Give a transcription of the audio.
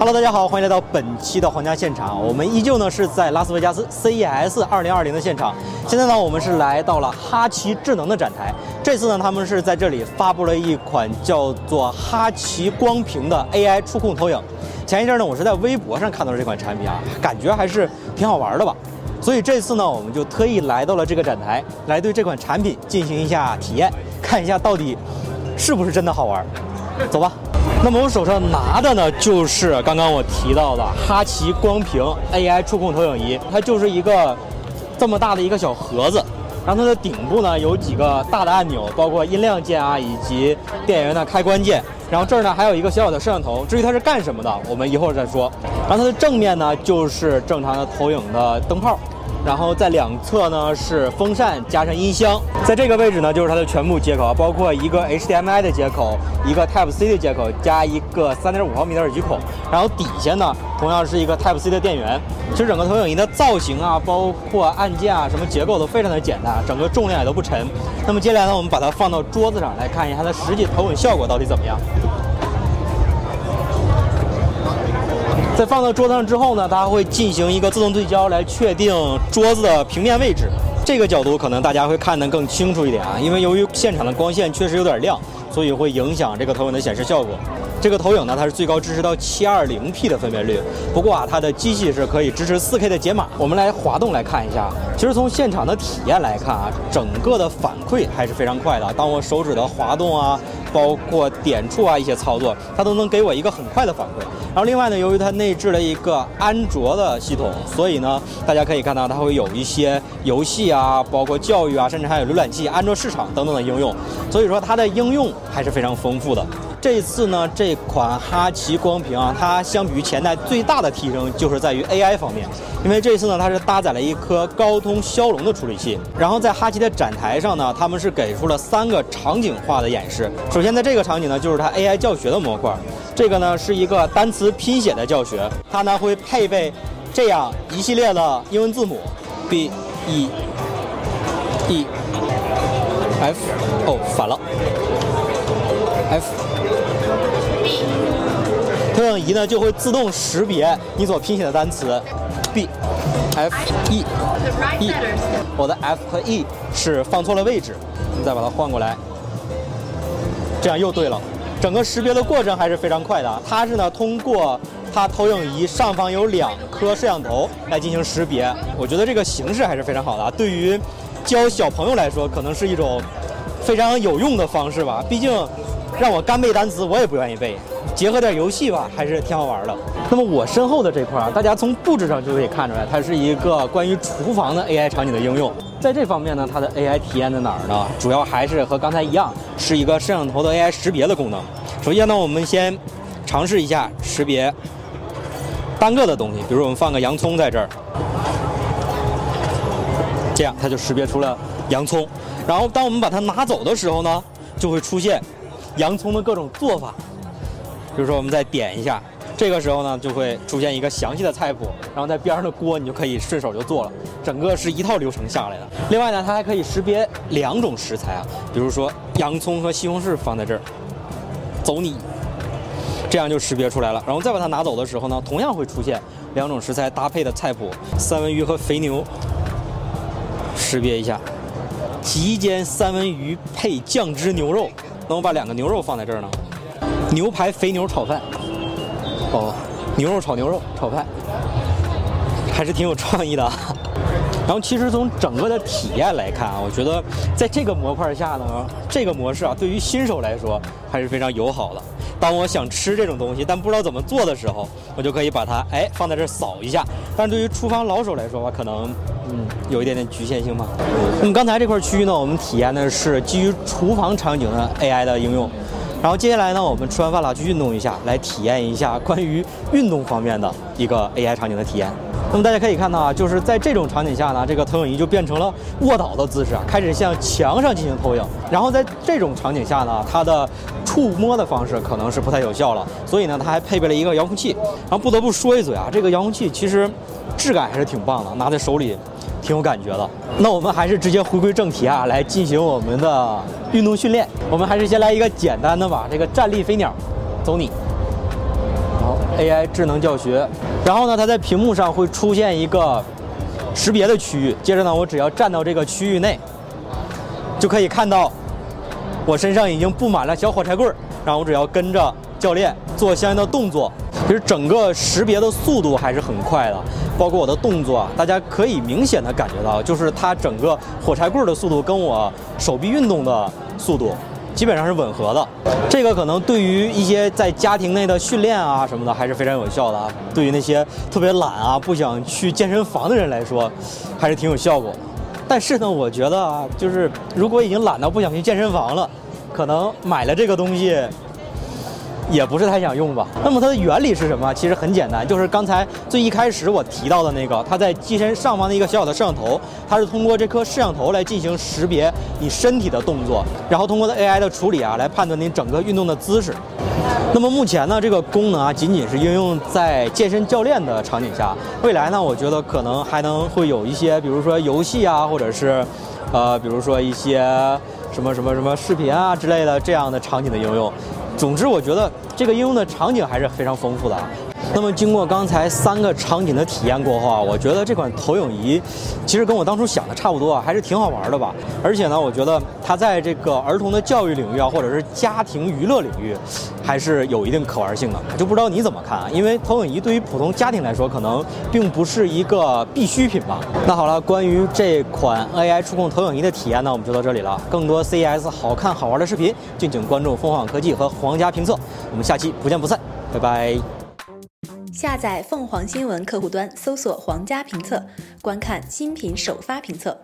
Hello，大家好，欢迎来到本期的皇家现场。我们依旧呢是在拉斯维加斯 CES 2020的现场。现在呢，我们是来到了哈奇智能的展台。这次呢，他们是在这里发布了一款叫做哈奇光屏的 AI 触控投影。前一阵呢，我是在微博上看到了这款产品啊，感觉还是挺好玩的吧。所以这次呢，我们就特意来到了这个展台，来对这款产品进行一下体验，看一下到底是不是真的好玩。走吧。那么我手上拿的呢，就是刚刚我提到的哈奇光屏 AI 触控投影仪，它就是一个这么大的一个小盒子，然后它的顶部呢有几个大的按钮，包括音量键啊，以及电源的开关键，然后这儿呢还有一个小小的摄像头，至于它是干什么的，我们一会儿再说。然后它的正面呢就是正常的投影的灯泡。然后在两侧呢是风扇加上音箱，在这个位置呢就是它的全部接口，包括一个 HDMI 的接口，一个 Type C 的接口，加一个3.5毫米的耳机孔。然后底下呢同样是一个 Type C 的电源。其实整个投影仪的造型啊，包括按键啊，什么结构都非常的简单，整个重量也都不沉。那么接下来呢，我们把它放到桌子上来看一下它的实际投影效果到底怎么样。在放到桌子上之后呢，它会进行一个自动对焦来确定桌子的平面位置。这个角度可能大家会看得更清楚一点啊，因为由于现场的光线确实有点亮，所以会影响这个投影的显示效果。这个投影呢，它是最高支持到 720P 的分辨率，不过啊，它的机器是可以支持 4K 的解码。我们来滑动来看一下，其实从现场的体验来看啊，整个的反馈还是非常快的。当我手指的滑动啊。包括点触啊一些操作，它都能给我一个很快的反馈。然后另外呢，由于它内置了一个安卓的系统，所以呢，大家可以看到它会有一些游戏啊，包括教育啊，甚至还有浏览器、安卓市场等等的应用。所以说它的应用还是非常丰富的。这次呢，这款哈奇光屏啊，它相比于前代最大的提升就是在于 AI 方面，因为这次呢，它是搭载了一颗高通骁龙的处理器。然后在哈奇的展台上呢，他们是给出了三个场景化的演示。首先在这个场景呢，就是它 AI 教学的模块，这个呢是一个单词拼写的教学，它呢会配备这样一系列的英文字母，B E E F，哦，反了，F。投影仪呢就会自动识别你所拼写的单词，B F E E，我的 F 和 E 是放错了位置，你再把它换过来，这样又对了。整个识别的过程还是非常快的，它是呢通过它投影仪上方有两颗摄像头来进行识别，我觉得这个形式还是非常好的。对于教小朋友来说，可能是一种非常有用的方式吧，毕竟。让我干背单词，我也不愿意背。结合点游戏吧，还是挺好玩的。那么我身后的这块啊，大家从布置上就可以看出来，它是一个关于厨房的 AI 场景的应用。在这方面呢，它的 AI 体验在哪儿呢？主要还是和刚才一样，是一个摄像头的 AI 识别的功能。首先呢，我们先尝试一下识别单个的东西，比如我们放个洋葱在这儿，这样它就识别出了洋葱。然后当我们把它拿走的时候呢，就会出现。洋葱的各种做法，比如说我们再点一下，这个时候呢就会出现一个详细的菜谱，然后在边上的锅你就可以顺手就做了，整个是一套流程下来的。另外呢，它还可以识别两种食材啊，比如说洋葱和西红柿放在这儿，走你，这样就识别出来了。然后再把它拿走的时候呢，同样会出现两种食材搭配的菜谱，三文鱼和肥牛，识别一下，极煎三文鱼配酱汁牛肉。那我把两个牛肉放在这儿呢，牛排肥牛炒饭，哦，牛肉炒牛肉炒饭，还是挺有创意的。然后其实从整个的体验来看啊，我觉得在这个模块下呢，这个模式啊，对于新手来说还是非常友好的。当我想吃这种东西，但不知道怎么做的时候，我就可以把它哎放在这儿扫一下。但是对于厨房老手来说吧，可能嗯有一点点局限性吧。那么刚才这块区域呢，我们体验的是基于厨房场景的 AI 的应用。然后接下来呢，我们吃完饭了去运动一下，来体验一下关于运动方面的一个 AI 场景的体验。那么大家可以看到啊，就是在这种场景下呢，这个投影仪就变成了卧倒的姿势啊，开始向墙上进行投影。然后在这种场景下呢，它的触摸的方式可能是不太有效了，所以呢，它还配备了一个遥控器。然后不得不说一嘴啊，这个遥控器其实质感还是挺棒的，拿在手里挺有感觉的。那我们还是直接回归正题啊，来进行我们的运动训练。我们还是先来一个简单的吧，这个站立飞鸟，走你。然 AI 智能教学。然后呢，它在屏幕上会出现一个识别的区域，接着呢，我只要站到这个区域内，就可以看到我身上已经布满了小火柴棍儿，然后我只要跟着教练做相应的动作。其实整个识别的速度还是很快的，包括我的动作，大家可以明显的感觉到，就是它整个火柴棍儿的速度跟我手臂运动的速度基本上是吻合的。这个可能对于一些在家庭内的训练啊什么的还是非常有效的。对于那些特别懒啊不想去健身房的人来说，还是挺有效果。但是呢，我觉得啊，就是如果已经懒到不想去健身房了，可能买了这个东西。也不是太想用吧。那么它的原理是什么？其实很简单，就是刚才最一开始我提到的那个，它在机身上方的一个小小的摄像头，它是通过这颗摄像头来进行识别你身体的动作，然后通过的 AI 的处理啊，来判断你整个运动的姿势。那么目前呢，这个功能啊，仅仅是应用在健身教练的场景下。未来呢，我觉得可能还能会有一些，比如说游戏啊，或者是，呃，比如说一些什么什么什么视频啊之类的这样的场景的应用。总之，我觉得这个应用的场景还是非常丰富的。那么，经过刚才三个场景的体验过后啊，我觉得这款投影仪其实跟我当初想的差不多啊，还是挺好玩的吧。而且呢，我觉得它在这个儿童的教育领域啊，或者是家庭娱乐领域，还是有一定可玩性的。就不知道你怎么看啊？因为投影仪对于普通家庭来说，可能并不是一个必需品吧。那好了，关于这款 AI 触控投影仪的体验呢，我们就到这里了。更多 CES 好看好玩的视频，敬请关注凤凰科技和皇家评测。我们下期不见不散，拜拜。下载凤凰新闻客户端，搜索“皇家评测”，观看新品首发评测。